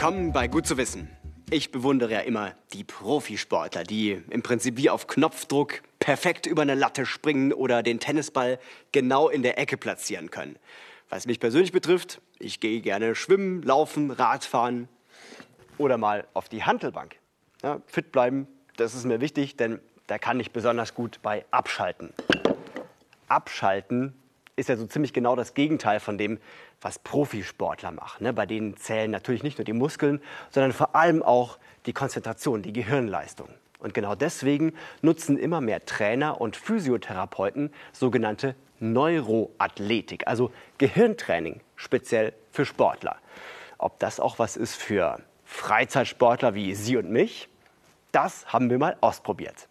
Willkommen bei Gut zu wissen. Ich bewundere ja immer die Profisportler, die im Prinzip wie auf Knopfdruck perfekt über eine Latte springen oder den Tennisball genau in der Ecke platzieren können. Was mich persönlich betrifft, ich gehe gerne schwimmen, laufen, Radfahren oder mal auf die Handelbank. Ja, fit bleiben, das ist mir wichtig, denn da kann ich besonders gut bei abschalten. Abschalten ist ja so ziemlich genau das Gegenteil von dem, was Profisportler machen. Ne? Bei denen zählen natürlich nicht nur die Muskeln, sondern vor allem auch die Konzentration, die Gehirnleistung. Und genau deswegen nutzen immer mehr Trainer und Physiotherapeuten sogenannte Neuroathletik, also Gehirntraining, speziell für Sportler. Ob das auch was ist für Freizeitsportler wie Sie und mich, das haben wir mal ausprobiert.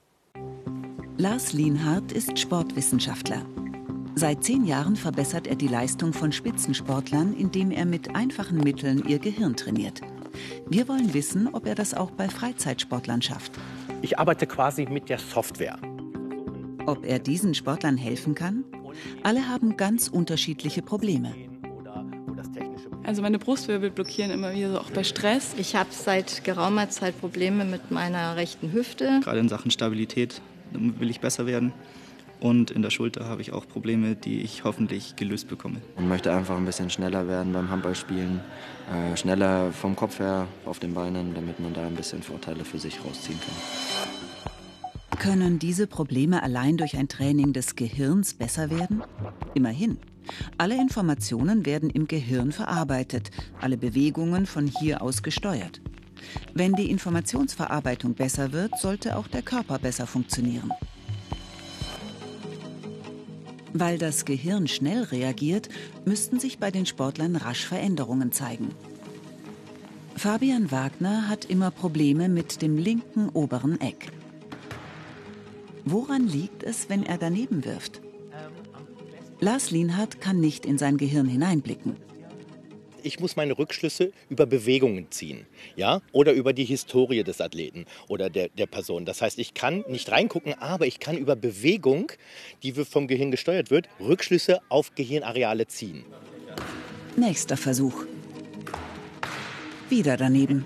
Lars Lienhardt ist Sportwissenschaftler. Seit zehn Jahren verbessert er die Leistung von Spitzensportlern, indem er mit einfachen Mitteln ihr Gehirn trainiert. Wir wollen wissen, ob er das auch bei Freizeitsportlern schafft. Ich arbeite quasi mit der Software. Ob er diesen Sportlern helfen kann? Alle haben ganz unterschiedliche Probleme. Also meine Brustwirbel blockieren immer wieder, so auch bei Stress. Ich habe seit geraumer Zeit Probleme mit meiner rechten Hüfte. Gerade in Sachen Stabilität will ich besser werden. Und in der Schulter habe ich auch Probleme, die ich hoffentlich gelöst bekomme. Ich möchte einfach ein bisschen schneller werden beim Handballspielen, äh, schneller vom Kopf her auf den Beinen, damit man da ein bisschen Vorteile für sich rausziehen kann. Können diese Probleme allein durch ein Training des Gehirns besser werden? Immerhin. Alle Informationen werden im Gehirn verarbeitet, alle Bewegungen von hier aus gesteuert. Wenn die Informationsverarbeitung besser wird, sollte auch der Körper besser funktionieren. Weil das Gehirn schnell reagiert, müssten sich bei den Sportlern rasch Veränderungen zeigen. Fabian Wagner hat immer Probleme mit dem linken oberen Eck. Woran liegt es, wenn er daneben wirft? Lars Lienhardt kann nicht in sein Gehirn hineinblicken ich muss meine Rückschlüsse über Bewegungen ziehen, ja, oder über die Historie des Athleten oder der, der Person. Das heißt, ich kann nicht reingucken, aber ich kann über Bewegung, die vom Gehirn gesteuert wird, Rückschlüsse auf Gehirnareale ziehen. Nächster Versuch. Wieder daneben.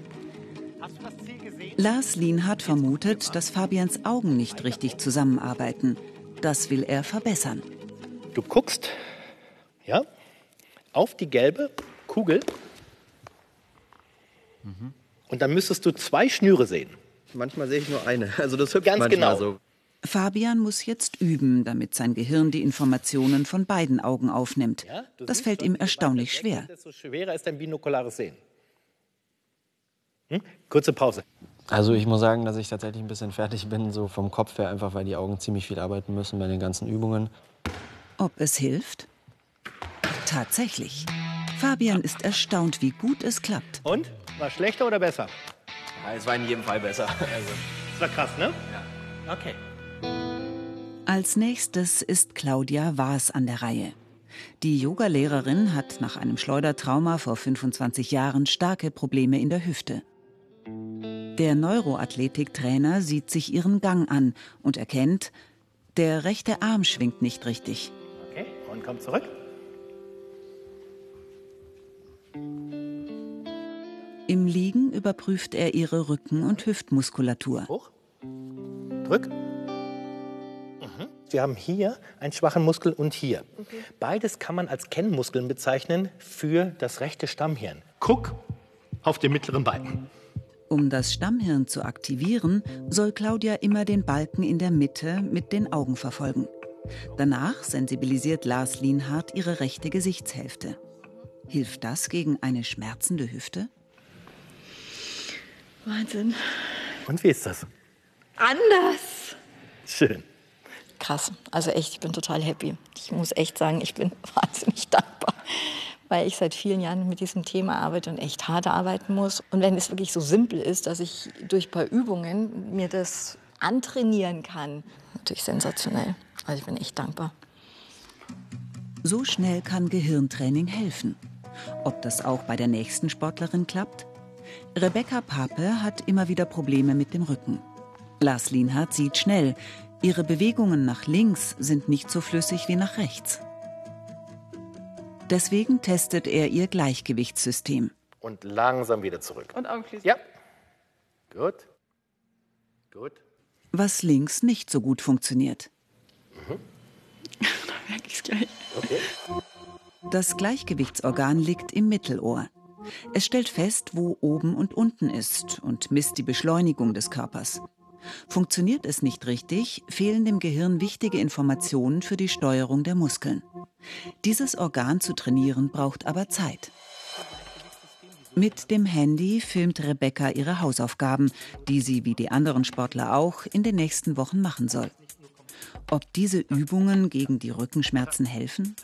Lars Lienhardt vermutet, dass Fabians Augen nicht richtig zusammenarbeiten. Das will er verbessern. Du guckst, ja, auf die gelbe Kugel. Mhm. Und dann müsstest du zwei Schnüre sehen. Manchmal sehe ich nur eine. Also das hüpft Ganz manchmal genau. so. Fabian muss jetzt üben, damit sein Gehirn die Informationen von beiden Augen aufnimmt. Ja, das fällt ihm erstaunlich schwer. Desto schwerer ist dein binokulares Sehen. Hm? Kurze Pause. Also ich muss sagen, dass ich tatsächlich ein bisschen fertig bin, so vom Kopf her, einfach weil die Augen ziemlich viel arbeiten müssen bei den ganzen Übungen. Ob es hilft? Tatsächlich. Fabian ist erstaunt, wie gut es klappt. Und? War schlechter oder besser? Ja, es war in jedem Fall besser. Also. Das war krass, ne? Ja. Okay. Als nächstes ist Claudia Waas an der Reihe. Die Yogalehrerin hat nach einem Schleudertrauma vor 25 Jahren starke Probleme in der Hüfte. Der Neuroathletiktrainer sieht sich ihren Gang an und erkennt, der rechte Arm schwingt nicht richtig. Okay, und kommt zurück. Liegen überprüft er ihre Rücken- und Hüftmuskulatur. Hoch. Drück. Mhm. Wir haben hier einen schwachen Muskel und hier. Okay. Beides kann man als Kennmuskeln bezeichnen für das rechte Stammhirn. Guck auf den mittleren Balken. Um das Stammhirn zu aktivieren, soll Claudia immer den Balken in der Mitte mit den Augen verfolgen. Danach sensibilisiert Lars Lienhardt ihre rechte Gesichtshälfte. Hilft das gegen eine schmerzende Hüfte? Wahnsinn. Und wie ist das? Anders. Schön. Krass. Also echt, ich bin total happy. Ich muss echt sagen, ich bin wahnsinnig dankbar, weil ich seit vielen Jahren mit diesem Thema arbeite und echt hart arbeiten muss. Und wenn es wirklich so simpel ist, dass ich durch ein paar Übungen mir das antrainieren kann, natürlich sensationell. Also ich bin echt dankbar. So schnell kann Gehirntraining helfen. Ob das auch bei der nächsten Sportlerin klappt? Rebecca Pape hat immer wieder Probleme mit dem Rücken. Lars Lienhardt sieht schnell, ihre Bewegungen nach links sind nicht so flüssig wie nach rechts. Deswegen testet er ihr Gleichgewichtssystem. Und langsam wieder zurück. Und Augen schließen. Ja. Gut. Gut. Was links nicht so gut funktioniert. Mhm. da merke ich es gleich. Okay. Das Gleichgewichtsorgan liegt im Mittelohr. Es stellt fest, wo oben und unten ist und misst die Beschleunigung des Körpers. Funktioniert es nicht richtig, fehlen dem Gehirn wichtige Informationen für die Steuerung der Muskeln. Dieses Organ zu trainieren braucht aber Zeit. Mit dem Handy filmt Rebecca ihre Hausaufgaben, die sie wie die anderen Sportler auch in den nächsten Wochen machen soll. Ob diese Übungen gegen die Rückenschmerzen helfen?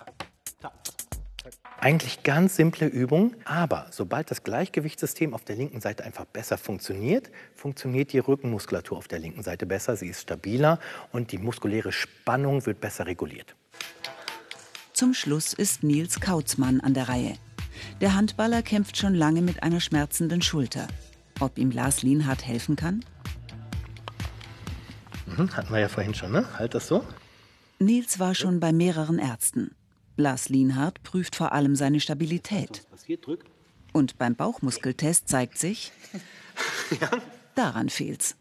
Eigentlich ganz simple Übung, aber sobald das Gleichgewichtssystem auf der linken Seite einfach besser funktioniert, funktioniert die Rückenmuskulatur auf der linken Seite besser, sie ist stabiler und die muskuläre Spannung wird besser reguliert. Zum Schluss ist Nils Kautzmann an der Reihe. Der Handballer kämpft schon lange mit einer schmerzenden Schulter. Ob ihm Lars Lienhardt helfen kann? Mhm, hatten wir ja vorhin schon, ne? Halt das so. Nils war schon bei mehreren Ärzten. Blas Lienhardt prüft vor allem seine Stabilität. Und beim Bauchmuskeltest zeigt sich, daran fehlt's.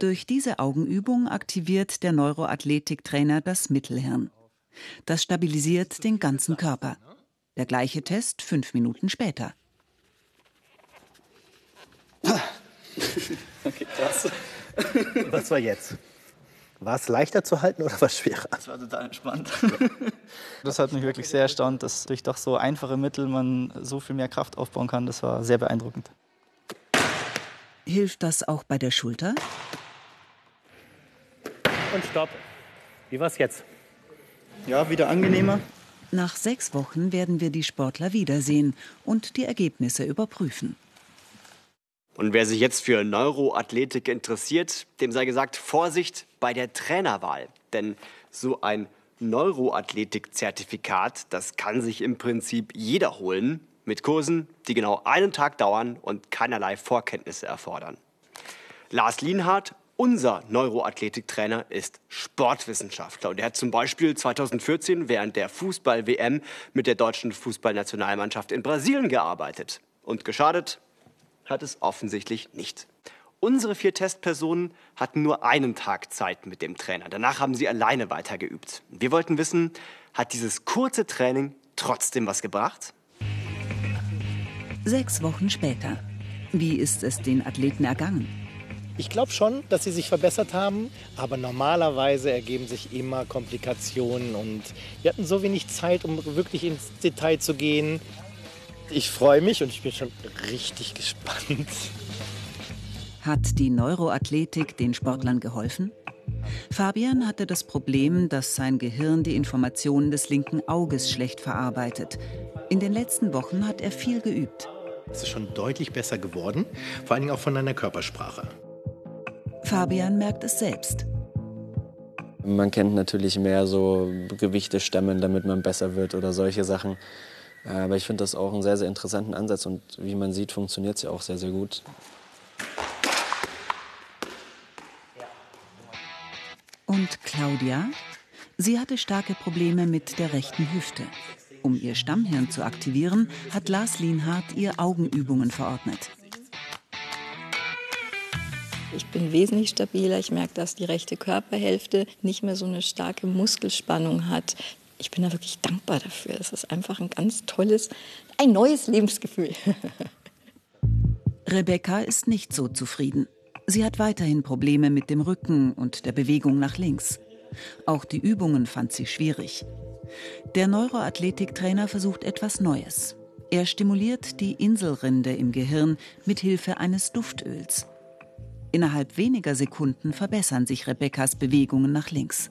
Durch diese Augenübung aktiviert der Neuroathletiktrainer das Mittelhirn. Das stabilisiert den ganzen Körper. Der gleiche Test fünf Minuten später. Okay, krass. Was war jetzt? War es leichter zu halten oder war es schwerer? Es war total entspannt. das hat mich wirklich sehr erstaunt, dass durch doch so einfache Mittel man so viel mehr Kraft aufbauen kann. Das war sehr beeindruckend. Hilft das auch bei der Schulter? Und stopp. Wie war es jetzt? Ja, wieder angenehmer. Nach sechs Wochen werden wir die Sportler wiedersehen und die Ergebnisse überprüfen. Und wer sich jetzt für Neuroathletik interessiert, dem sei gesagt, Vorsicht bei der Trainerwahl. Denn so ein Neuroathletik-Zertifikat, das kann sich im Prinzip jeder holen, mit Kursen, die genau einen Tag dauern und keinerlei Vorkenntnisse erfordern. Lars Lienhardt, unser Neuroathletiktrainer, ist Sportwissenschaftler und er hat zum Beispiel 2014 während der Fußball-WM mit der deutschen Fußballnationalmannschaft in Brasilien gearbeitet. Und geschadet hat es offensichtlich nicht. Unsere vier Testpersonen hatten nur einen Tag Zeit mit dem Trainer. Danach haben sie alleine weitergeübt. Wir wollten wissen, hat dieses kurze Training trotzdem was gebracht? Sechs Wochen später. Wie ist es den Athleten ergangen? Ich glaube schon, dass sie sich verbessert haben, aber normalerweise ergeben sich immer Komplikationen und wir hatten so wenig Zeit, um wirklich ins Detail zu gehen. Ich freue mich und ich bin schon richtig gespannt. Hat die Neuroathletik den Sportlern geholfen? Fabian hatte das Problem, dass sein Gehirn die Informationen des linken Auges schlecht verarbeitet. In den letzten Wochen hat er viel geübt. Es ist schon deutlich besser geworden, vor allem auch von deiner Körpersprache. Fabian merkt es selbst. Man kennt natürlich mehr so Gewichte stemmen, damit man besser wird oder solche Sachen. Aber ich finde das auch einen sehr, sehr interessanten Ansatz und wie man sieht, funktioniert es ja auch sehr, sehr gut. Und Claudia? Sie hatte starke Probleme mit der rechten Hüfte. Um ihr Stammhirn zu aktivieren, hat Lars Lienhardt ihr Augenübungen verordnet. Ich bin wesentlich stabiler. Ich merke, dass die rechte Körperhälfte nicht mehr so eine starke Muskelspannung hat ich bin da wirklich dankbar dafür. Es ist einfach ein ganz tolles, ein neues Lebensgefühl. Rebecca ist nicht so zufrieden. Sie hat weiterhin Probleme mit dem Rücken und der Bewegung nach links. Auch die Übungen fand sie schwierig. Der Neuroathletiktrainer versucht etwas Neues. Er stimuliert die Inselrinde im Gehirn mit Hilfe eines Duftöls. Innerhalb weniger Sekunden verbessern sich Rebeccas Bewegungen nach links.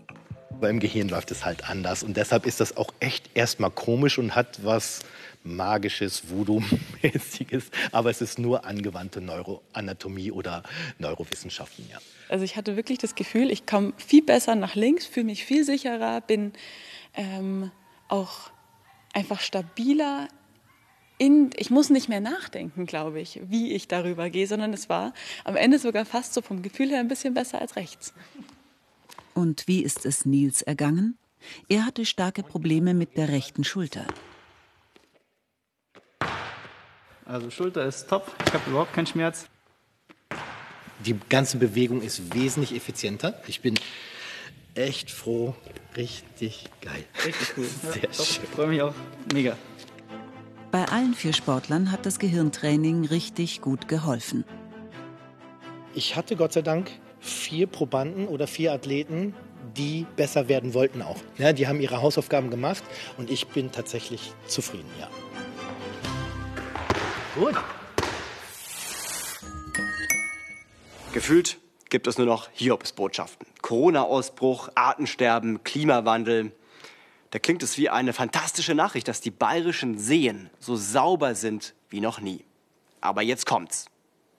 Aber im Gehirn läuft es halt anders. Und deshalb ist das auch echt erstmal komisch und hat was Magisches, Voodoo-mäßiges. Aber es ist nur angewandte Neuroanatomie oder Neurowissenschaften, ja. Also ich hatte wirklich das Gefühl, ich komme viel besser nach links, fühle mich viel sicherer, bin ähm, auch einfach stabiler. In, ich muss nicht mehr nachdenken, glaube ich, wie ich darüber gehe, sondern es war am Ende sogar fast so vom Gefühl her ein bisschen besser als rechts. Und wie ist es Nils ergangen? Er hatte starke Probleme mit der rechten Schulter. Also Schulter ist top, ich habe überhaupt keinen Schmerz. Die ganze Bewegung ist wesentlich effizienter. Ich bin echt froh. Richtig geil. Richtig cool. Sehr ja, schön. Ich freue mich auch mega. Bei allen vier Sportlern hat das Gehirntraining richtig gut geholfen. Ich hatte Gott sei Dank vier Probanden oder vier Athleten, die besser werden wollten auch. Ja, die haben ihre Hausaufgaben gemacht und ich bin tatsächlich zufrieden, ja. Gut. Gefühlt gibt es nur noch Hiobsbotschaften. Corona-Ausbruch, Artensterben, Klimawandel. Da klingt es wie eine fantastische Nachricht, dass die bayerischen Seen so sauber sind wie noch nie. Aber jetzt kommt's.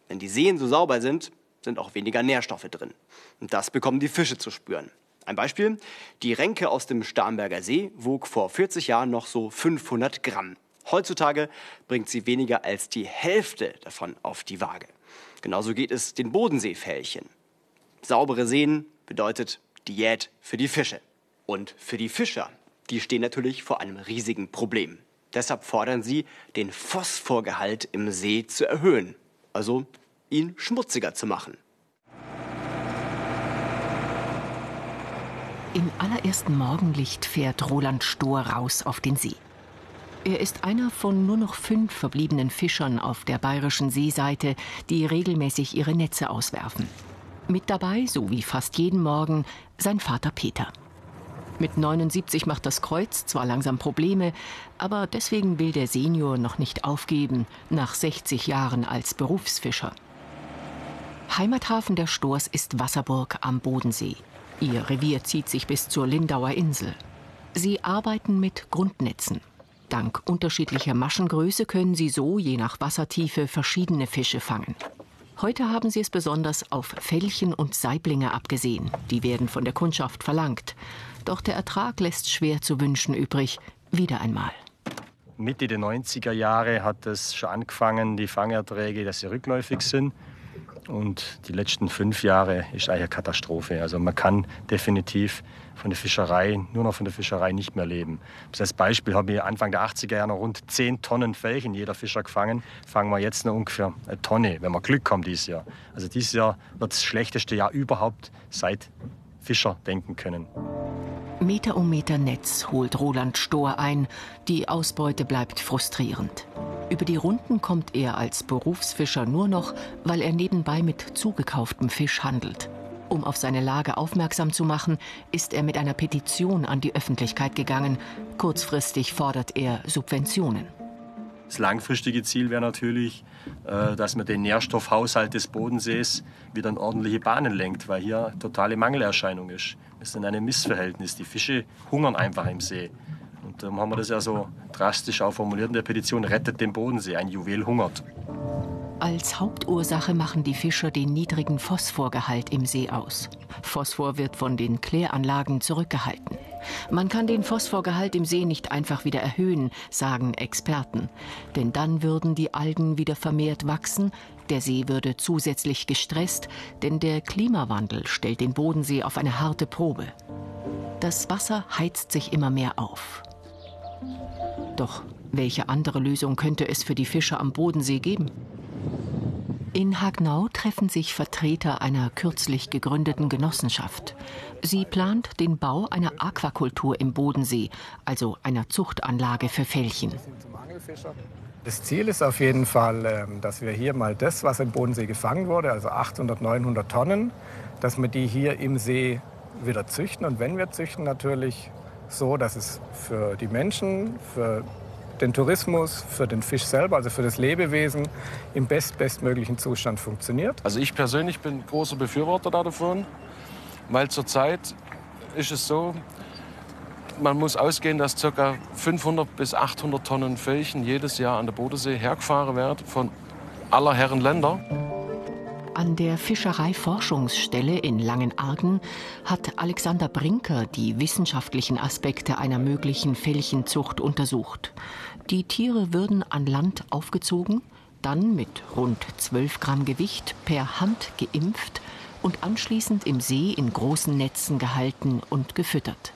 Wenn die Seen so sauber sind, sind auch weniger Nährstoffe drin. Und das bekommen die Fische zu spüren. Ein Beispiel, die Renke aus dem Starnberger See wog vor 40 Jahren noch so 500 Gramm. Heutzutage bringt sie weniger als die Hälfte davon auf die Waage. Genauso geht es den Bodenseefällchen. Saubere Seen bedeutet Diät für die Fische. Und für die Fischer, die stehen natürlich vor einem riesigen Problem. Deshalb fordern sie, den Phosphorgehalt im See zu erhöhen. Also ihn schmutziger zu machen. Im allerersten Morgenlicht fährt Roland Stohr raus auf den See. Er ist einer von nur noch fünf verbliebenen Fischern auf der bayerischen Seeseite, die regelmäßig ihre Netze auswerfen. Mit dabei, so wie fast jeden Morgen, sein Vater Peter. Mit 79 macht das Kreuz zwar langsam Probleme, aber deswegen will der Senior noch nicht aufgeben, nach 60 Jahren als Berufsfischer. Heimathafen der Stors ist Wasserburg am Bodensee. Ihr Revier zieht sich bis zur Lindauer Insel. Sie arbeiten mit Grundnetzen. Dank unterschiedlicher Maschengröße können sie so je nach Wassertiefe verschiedene Fische fangen. Heute haben sie es besonders auf Fellchen und Saiblinge abgesehen. Die werden von der Kundschaft verlangt. Doch der Ertrag lässt schwer zu wünschen übrig. Wieder einmal. Mitte der 90er Jahre hat es schon angefangen, die Fangerträge, dass sie rückläufig sind. Und die letzten fünf Jahre ist eine Katastrophe. Also man kann definitiv von der Fischerei, nur noch von der Fischerei nicht mehr leben. Als Beispiel habe ich Anfang der 80er Jahre noch rund 10 Tonnen Felchen jeder Fischer gefangen. Fangen wir jetzt noch ungefähr eine Tonne, wenn wir Glück haben dieses Jahr. Also dieses Jahr wird das schlechteste Jahr überhaupt seit Fischer denken können. Meter um Meter Netz holt Roland Stohr ein. Die Ausbeute bleibt frustrierend. Über die Runden kommt er als Berufsfischer nur noch, weil er nebenbei mit zugekauftem Fisch handelt. Um auf seine Lage aufmerksam zu machen, ist er mit einer Petition an die Öffentlichkeit gegangen. Kurzfristig fordert er Subventionen. Das langfristige Ziel wäre natürlich, äh, dass man den Nährstoffhaushalt des Bodensees wieder in ordentliche Bahnen lenkt, weil hier totale Mangelerscheinung ist. Es ist ein Missverhältnis. Die Fische hungern einfach im See. Und darum haben wir das ja so drastisch auch formuliert in der Petition, rettet den Bodensee, ein Juwel hungert. Als Hauptursache machen die Fischer den niedrigen Phosphorgehalt im See aus. Phosphor wird von den Kläranlagen zurückgehalten. Man kann den Phosphorgehalt im See nicht einfach wieder erhöhen, sagen Experten. Denn dann würden die Algen wieder vermehrt wachsen, der See würde zusätzlich gestresst, denn der Klimawandel stellt den Bodensee auf eine harte Probe. Das Wasser heizt sich immer mehr auf. Doch welche andere Lösung könnte es für die Fischer am Bodensee geben? In Hagnau treffen sich Vertreter einer kürzlich gegründeten Genossenschaft. Sie plant den Bau einer Aquakultur im Bodensee, also einer Zuchtanlage für Fellchen. Das Ziel ist auf jeden Fall, ähm, dass wir hier mal das, was im Bodensee gefangen wurde, also 800, 900 Tonnen, dass wir die hier im See wieder züchten. Und wenn wir züchten, natürlich so, dass es für die Menschen, für den Tourismus, für den Fisch selber, also für das Lebewesen im best bestmöglichen Zustand funktioniert. Also ich persönlich bin großer Befürworter davon, weil zurzeit ist es so, man muss ausgehen, dass ca. 500 bis 800 Tonnen Felchen jedes Jahr an der Bodensee hergefahren werden von aller Herren Länder. An der Fischereiforschungsstelle in Langenargen hat Alexander Brinker die wissenschaftlichen Aspekte einer möglichen Fellchenzucht untersucht. Die Tiere würden an Land aufgezogen, dann mit rund 12 Gramm Gewicht per Hand geimpft und anschließend im See in großen Netzen gehalten und gefüttert.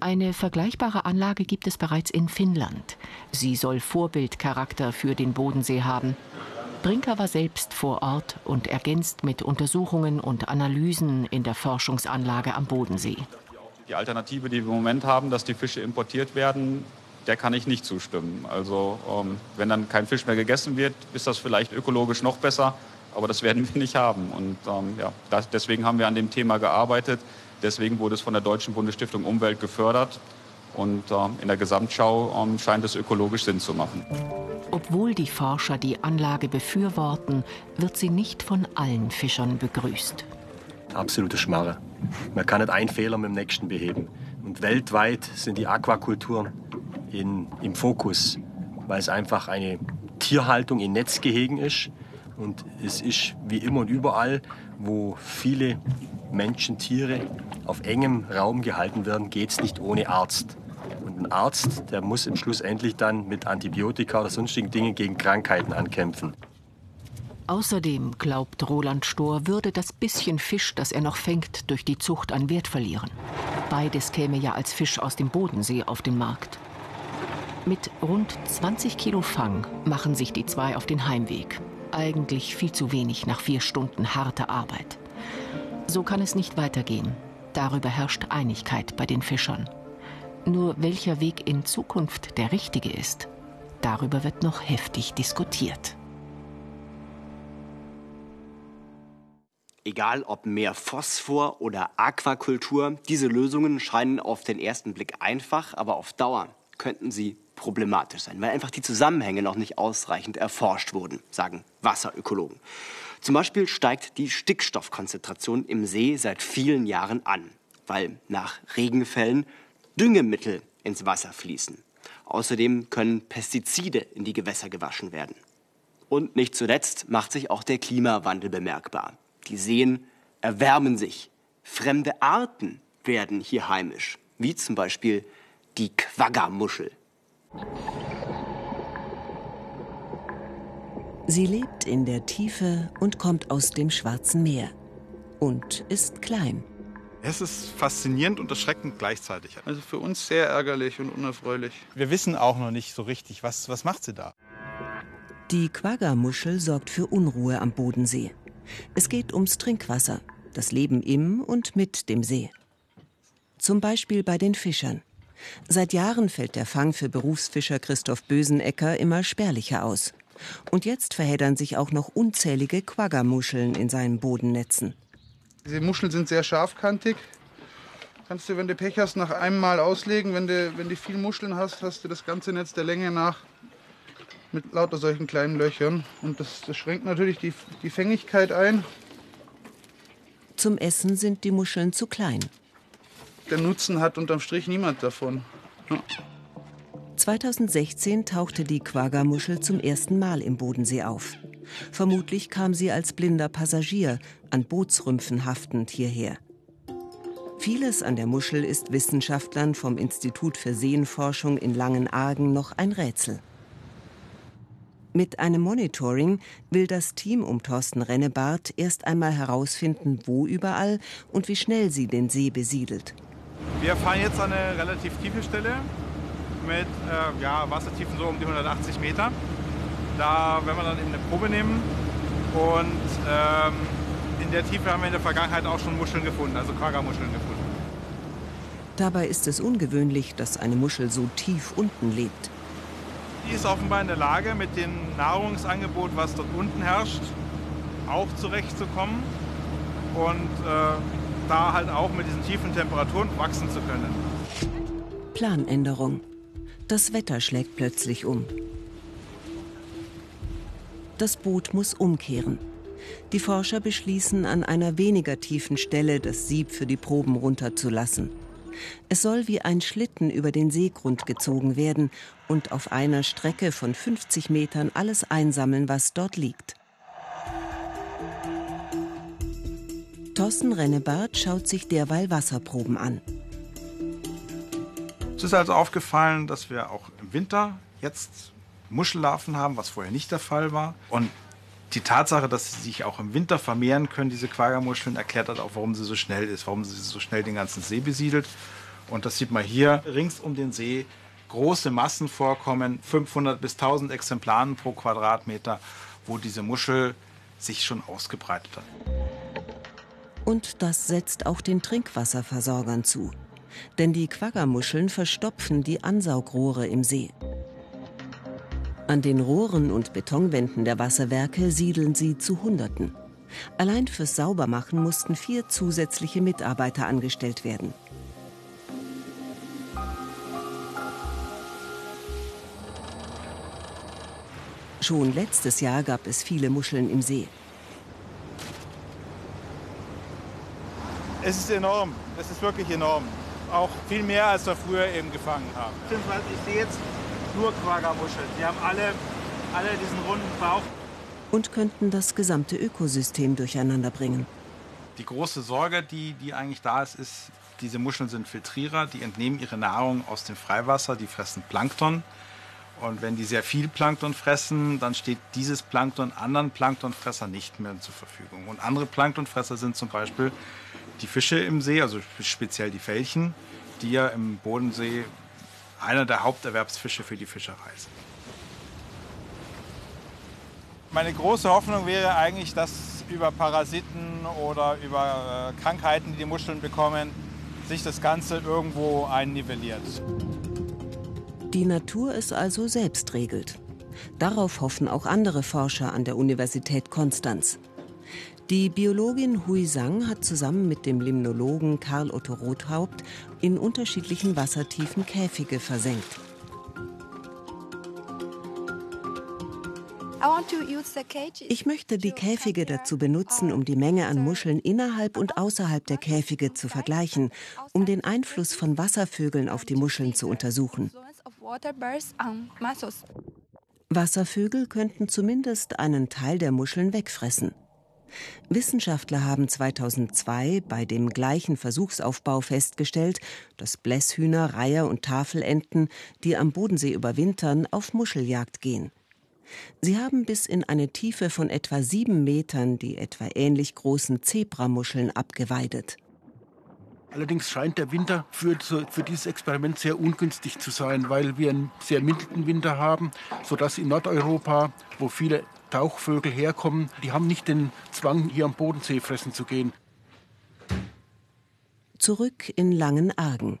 Eine vergleichbare Anlage gibt es bereits in Finnland. Sie soll Vorbildcharakter für den Bodensee haben. Brinker war selbst vor Ort und ergänzt mit Untersuchungen und Analysen in der Forschungsanlage am Bodensee. Die Alternative, die wir im Moment haben, dass die Fische importiert werden, der kann ich nicht zustimmen. Also ähm, wenn dann kein Fisch mehr gegessen wird, ist das vielleicht ökologisch noch besser, aber das werden wir nicht haben. Und ähm, ja, das, deswegen haben wir an dem Thema gearbeitet. Deswegen wurde es von der Deutschen Bundesstiftung Umwelt gefördert. Und äh, in der Gesamtschau äh, scheint es ökologisch Sinn zu machen. Obwohl die Forscher die Anlage befürworten, wird sie nicht von allen Fischern begrüßt. Absolute Schmarre. Man kann nicht einen Fehler mit dem nächsten beheben. Und weltweit sind die Aquakulturen in, im Fokus, weil es einfach eine Tierhaltung in Netzgehegen ist. Und es ist wie immer und überall, wo viele Menschen, Tiere auf engem Raum gehalten werden, geht es nicht ohne Arzt. Ein Arzt, der muss im Schluss endlich dann mit Antibiotika oder sonstigen Dingen gegen Krankheiten ankämpfen. Außerdem, glaubt Roland Stohr, würde das bisschen Fisch, das er noch fängt, durch die Zucht an Wert verlieren. Beides käme ja als Fisch aus dem Bodensee auf den Markt. Mit rund 20 Kilo Fang machen sich die zwei auf den Heimweg. Eigentlich viel zu wenig nach vier Stunden harter Arbeit. So kann es nicht weitergehen. Darüber herrscht Einigkeit bei den Fischern. Nur welcher Weg in Zukunft der richtige ist, darüber wird noch heftig diskutiert. Egal ob mehr Phosphor oder Aquakultur, diese Lösungen scheinen auf den ersten Blick einfach, aber auf Dauer könnten sie problematisch sein, weil einfach die Zusammenhänge noch nicht ausreichend erforscht wurden, sagen Wasserökologen. Zum Beispiel steigt die Stickstoffkonzentration im See seit vielen Jahren an, weil nach Regenfällen Düngemittel ins Wasser fließen. Außerdem können Pestizide in die Gewässer gewaschen werden. Und nicht zuletzt macht sich auch der Klimawandel bemerkbar. Die Seen erwärmen sich. Fremde Arten werden hier heimisch, wie zum Beispiel die Quaggermuschel. Sie lebt in der Tiefe und kommt aus dem Schwarzen Meer und ist klein. Es ist faszinierend und erschreckend gleichzeitig. Also für uns sehr ärgerlich und unerfreulich. Wir wissen auch noch nicht so richtig, was, was macht sie da. Die Quaggermuschel sorgt für Unruhe am Bodensee. Es geht ums Trinkwasser, das Leben im und mit dem See. Zum Beispiel bei den Fischern. Seit Jahren fällt der Fang für Berufsfischer Christoph Bösenecker immer spärlicher aus. Und jetzt verheddern sich auch noch unzählige Quaggermuscheln in seinen Bodennetzen. Diese Muscheln sind sehr scharfkantig. Kannst du, wenn du Pech hast, nach einem Mal auslegen. Wenn du, wenn du viel Muscheln hast, hast du das ganze Netz der Länge nach mit lauter solchen kleinen Löchern. Und das, das schränkt natürlich die, die Fängigkeit ein. Zum Essen sind die Muscheln zu klein. Der Nutzen hat unterm Strich niemand davon. Ja. 2016 tauchte die Quaggermuschel zum ersten Mal im Bodensee auf. Vermutlich kam sie als blinder Passagier, an Bootsrümpfen haftend, hierher. Vieles an der Muschel ist Wissenschaftlern vom Institut für Seenforschung in Langenargen noch ein Rätsel. Mit einem Monitoring will das Team um Thorsten Rennebart erst einmal herausfinden, wo überall und wie schnell sie den See besiedelt. Wir fahren jetzt an eine relativ tiefe Stelle mit äh, ja, Wassertiefen so um die 180 Meter. Da werden wir dann eben eine Probe nehmen und ähm, in der Tiefe haben wir in der Vergangenheit auch schon Muscheln gefunden, also Quaggermuscheln gefunden. Dabei ist es ungewöhnlich, dass eine Muschel so tief unten lebt. Die ist offenbar in der Lage, mit dem Nahrungsangebot, was dort unten herrscht, auch zurechtzukommen und äh, da halt auch mit diesen tiefen Temperaturen wachsen zu können. Planänderung. Das Wetter schlägt plötzlich um. Das Boot muss umkehren. Die Forscher beschließen, an einer weniger tiefen Stelle das Sieb für die Proben runterzulassen. Es soll wie ein Schlitten über den Seegrund gezogen werden und auf einer Strecke von 50 Metern alles einsammeln, was dort liegt. Thorsten Rennebart schaut sich derweil Wasserproben an. Es ist also aufgefallen, dass wir auch im Winter jetzt Muschellarven haben, was vorher nicht der Fall war. Und die Tatsache, dass sie sich auch im Winter vermehren können, diese Quaggermuscheln, erklärt halt auch, warum sie so schnell ist, warum sie so schnell den ganzen See besiedelt. Und das sieht man hier rings um den See. Große Massen vorkommen, 500 bis 1000 Exemplaren pro Quadratmeter, wo diese Muschel sich schon ausgebreitet hat. Und das setzt auch den Trinkwasserversorgern zu. Denn die Quaggermuscheln verstopfen die Ansaugrohre im See. An den Rohren und Betonwänden der Wasserwerke siedeln sie zu Hunderten. Allein fürs Saubermachen mussten vier zusätzliche Mitarbeiter angestellt werden. Schon letztes Jahr gab es viele Muscheln im See. Es ist enorm. Es ist wirklich enorm. Auch viel mehr, als wir früher eben gefangen haben. Ich sehe jetzt nur Quaggermuscheln. Die haben alle, alle diesen runden Bauch. Und könnten das gesamte Ökosystem durcheinander bringen. Die große Sorge, die, die eigentlich da ist, ist, diese Muscheln sind Filtrierer, die entnehmen ihre Nahrung aus dem Freiwasser, die fressen Plankton. Und wenn die sehr viel Plankton fressen, dann steht dieses Plankton anderen Planktonfressern nicht mehr zur Verfügung. Und andere Planktonfresser sind zum Beispiel die Fische im See, also speziell die Felchen, die ja im Bodensee einer der Haupterwerbsfische für die Fischerei sind. Meine große Hoffnung wäre eigentlich, dass über Parasiten oder über äh, Krankheiten, die die Muscheln bekommen, sich das Ganze irgendwo einnivelliert. Die Natur es also selbst regelt. Darauf hoffen auch andere Forscher an der Universität Konstanz. Die Biologin Hui Sang hat zusammen mit dem Limnologen Karl Otto Rothaupt in unterschiedlichen Wassertiefen Käfige versenkt. Ich möchte die Käfige dazu benutzen, um die Menge an Muscheln innerhalb und außerhalb der Käfige zu vergleichen, um den Einfluss von Wasservögeln auf die Muscheln zu untersuchen. Wasservögel könnten zumindest einen Teil der Muscheln wegfressen. Wissenschaftler haben 2002 bei dem gleichen Versuchsaufbau festgestellt, dass Blässhühner, Reiher und Tafelenten, die am Bodensee überwintern, auf Muscheljagd gehen. Sie haben bis in eine Tiefe von etwa sieben Metern die etwa ähnlich großen Zebramuscheln abgeweidet. Allerdings scheint der Winter für, für, dieses Experiment sehr ungünstig zu sein, weil wir einen sehr milden Winter haben, sodass in Nordeuropa, wo viele Tauchvögel herkommen, die haben nicht den Zwang, hier am Bodensee fressen zu gehen. Zurück in Langenargen.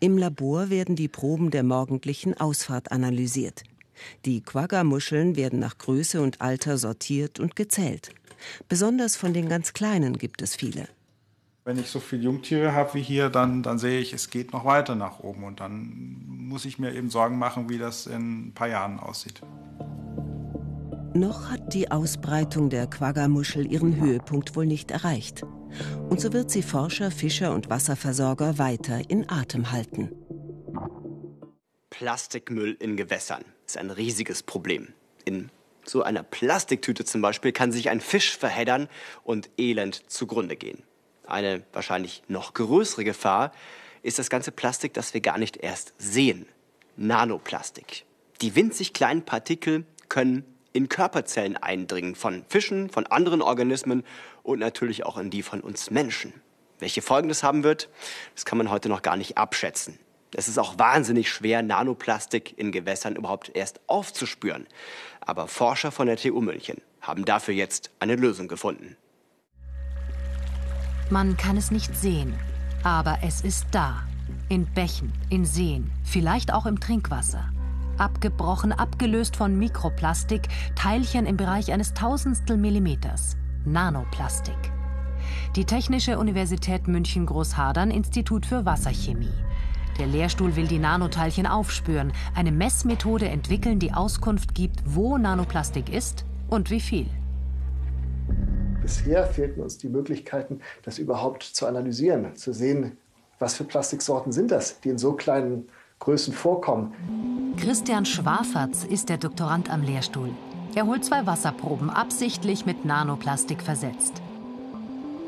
Im Labor werden die Proben der morgendlichen Ausfahrt analysiert. Die Quagga-Muscheln werden nach Größe und Alter sortiert und gezählt. Besonders von den ganz kleinen gibt es viele. Wenn ich so viele Jungtiere habe wie hier, dann, dann sehe ich, es geht noch weiter nach oben. Und dann muss ich mir eben Sorgen machen, wie das in ein paar Jahren aussieht. Noch hat die Ausbreitung der Quagga-Muschel ihren Höhepunkt wohl nicht erreicht. Und so wird sie Forscher, Fischer und Wasserversorger weiter in Atem halten. Plastikmüll in Gewässern ist ein riesiges Problem. In so einer Plastiktüte zum Beispiel kann sich ein Fisch verheddern und elend zugrunde gehen. Eine wahrscheinlich noch größere Gefahr ist das ganze Plastik, das wir gar nicht erst sehen. Nanoplastik. Die winzig kleinen Partikel können in Körperzellen eindringen von Fischen, von anderen Organismen und natürlich auch in die von uns Menschen. Welche Folgen das haben wird, das kann man heute noch gar nicht abschätzen. Es ist auch wahnsinnig schwer, Nanoplastik in Gewässern überhaupt erst aufzuspüren. Aber Forscher von der TU München haben dafür jetzt eine Lösung gefunden. Man kann es nicht sehen, aber es ist da. In Bächen, in Seen, vielleicht auch im Trinkwasser abgebrochen, abgelöst von Mikroplastik, Teilchen im Bereich eines Tausendstel Millimeters. Nanoplastik. Die Technische Universität München-Großhadern Institut für Wasserchemie. Der Lehrstuhl will die Nanoteilchen aufspüren, eine Messmethode entwickeln, die Auskunft gibt, wo Nanoplastik ist und wie viel. Bisher fehlten uns die Möglichkeiten, das überhaupt zu analysieren, zu sehen, was für Plastiksorten sind das, die in so kleinen Größen vorkommen. Christian Schwafertz ist der Doktorand am Lehrstuhl. Er holt zwei Wasserproben absichtlich mit Nanoplastik versetzt.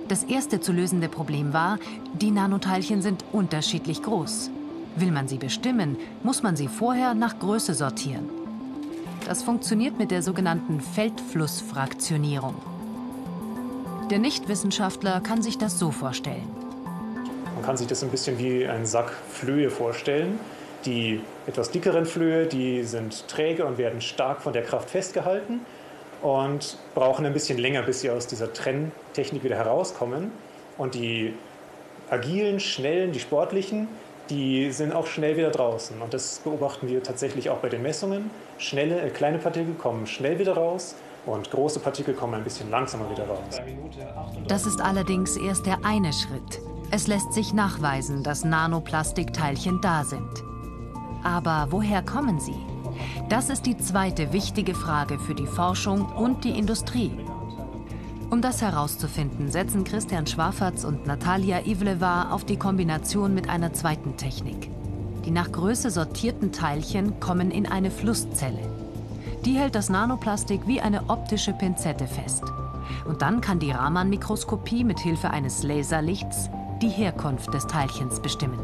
Das erste zu lösende Problem war, die Nanoteilchen sind unterschiedlich groß. Will man sie bestimmen, muss man sie vorher nach Größe sortieren. Das funktioniert mit der sogenannten Feldflussfraktionierung. Der Nichtwissenschaftler kann sich das so vorstellen. Man kann sich das ein bisschen wie einen Sack Flöhe vorstellen. Die etwas dickeren Flöhe, die sind träge und werden stark von der Kraft festgehalten und brauchen ein bisschen länger, bis sie aus dieser Trenntechnik wieder herauskommen. Und die agilen, schnellen, die sportlichen, die sind auch schnell wieder draußen. Und das beobachten wir tatsächlich auch bei den Messungen. Schnelle, äh, kleine Partikel kommen schnell wieder raus und große Partikel kommen ein bisschen langsamer wieder raus. Das ist allerdings erst der eine Schritt. Es lässt sich nachweisen, dass Nanoplastikteilchen da sind. Aber woher kommen sie? Das ist die zweite wichtige Frage für die Forschung und die Industrie. Um das herauszufinden, setzen Christian Schwafertz und Natalia Ivleva auf die Kombination mit einer zweiten Technik. Die nach Größe sortierten Teilchen kommen in eine Flusszelle. Die hält das Nanoplastik wie eine optische Pinzette fest. Und dann kann die Raman-Mikroskopie mit Hilfe eines Laserlichts die Herkunft des Teilchens bestimmen.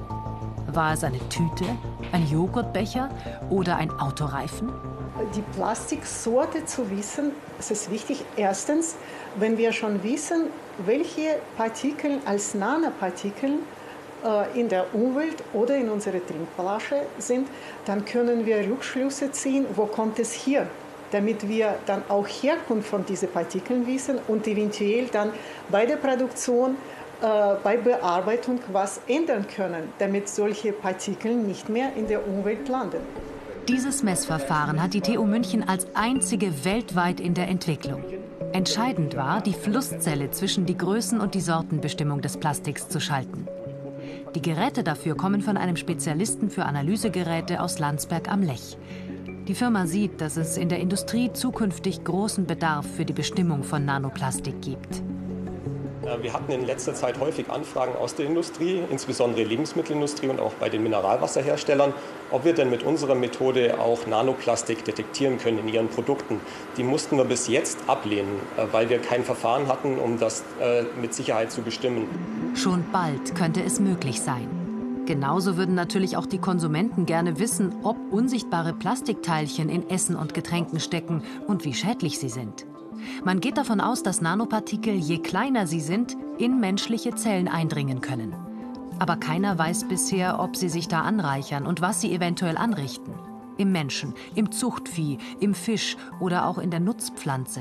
War es eine Tüte, ein Joghurtbecher oder ein Autoreifen? Die Plastiksorte zu wissen, es ist wichtig. Erstens, wenn wir schon wissen, welche Partikel als Nanopartikel äh, in der Umwelt oder in unserer Trinkflasche sind, dann können wir Rückschlüsse ziehen, wo kommt es hier, damit wir dann auch Herkunft von diesen Partikeln wissen und eventuell dann bei der Produktion, bei Bearbeitung was ändern können, damit solche Partikel nicht mehr in der Umwelt landen. Dieses Messverfahren hat die TU München als einzige weltweit in der Entwicklung. Entscheidend war, die Flusszelle zwischen die Größen und die Sortenbestimmung des Plastiks zu schalten. Die Geräte dafür kommen von einem Spezialisten für Analysegeräte aus Landsberg am Lech. Die Firma sieht, dass es in der Industrie zukünftig großen Bedarf für die Bestimmung von Nanoplastik gibt. Äh, wir hatten in letzter Zeit häufig Anfragen aus der Industrie, insbesondere Lebensmittelindustrie und auch bei den Mineralwasserherstellern, ob wir denn mit unserer Methode auch Nanoplastik detektieren können in ihren Produkten. Die mussten wir bis jetzt ablehnen, äh, weil wir kein Verfahren hatten, um das äh, mit Sicherheit zu bestimmen. Schon bald könnte es möglich sein. Genauso würden natürlich auch die Konsumenten gerne wissen, ob unsichtbare Plastikteilchen in Essen und Getränken stecken und wie schädlich sie sind. Man geht davon aus, dass Nanopartikel, je kleiner sie sind, in menschliche Zellen eindringen können. Aber keiner weiß bisher, ob sie sich da anreichern und was sie eventuell anrichten. Im Menschen, im Zuchtvieh, im Fisch oder auch in der Nutzpflanze.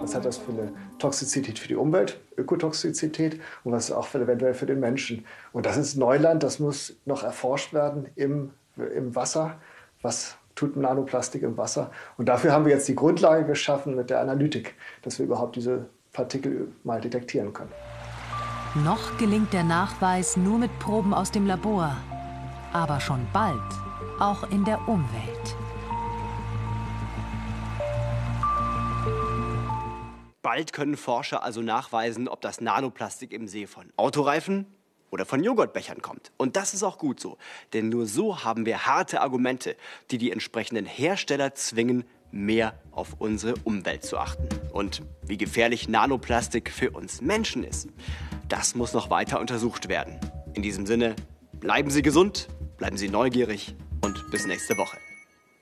Was hat das für eine Toxizität für die Umwelt, Ökotoxizität und was auch eventuell für den Menschen? Und das ist Neuland, das muss noch erforscht werden im, im Wasser, was tut Nanoplastik im Wasser. Und dafür haben wir jetzt die Grundlage geschaffen mit der Analytik, dass wir überhaupt diese Partikel mal detektieren können. Noch gelingt der Nachweis nur mit Proben aus dem Labor, aber schon bald auch in der Umwelt. Bald können Forscher also nachweisen, ob das Nanoplastik im See von Autoreifen oder von Joghurtbechern kommt. Und das ist auch gut so, denn nur so haben wir harte Argumente, die die entsprechenden Hersteller zwingen, mehr auf unsere Umwelt zu achten. Und wie gefährlich Nanoplastik für uns Menschen ist, das muss noch weiter untersucht werden. In diesem Sinne, bleiben Sie gesund, bleiben Sie neugierig und bis nächste Woche.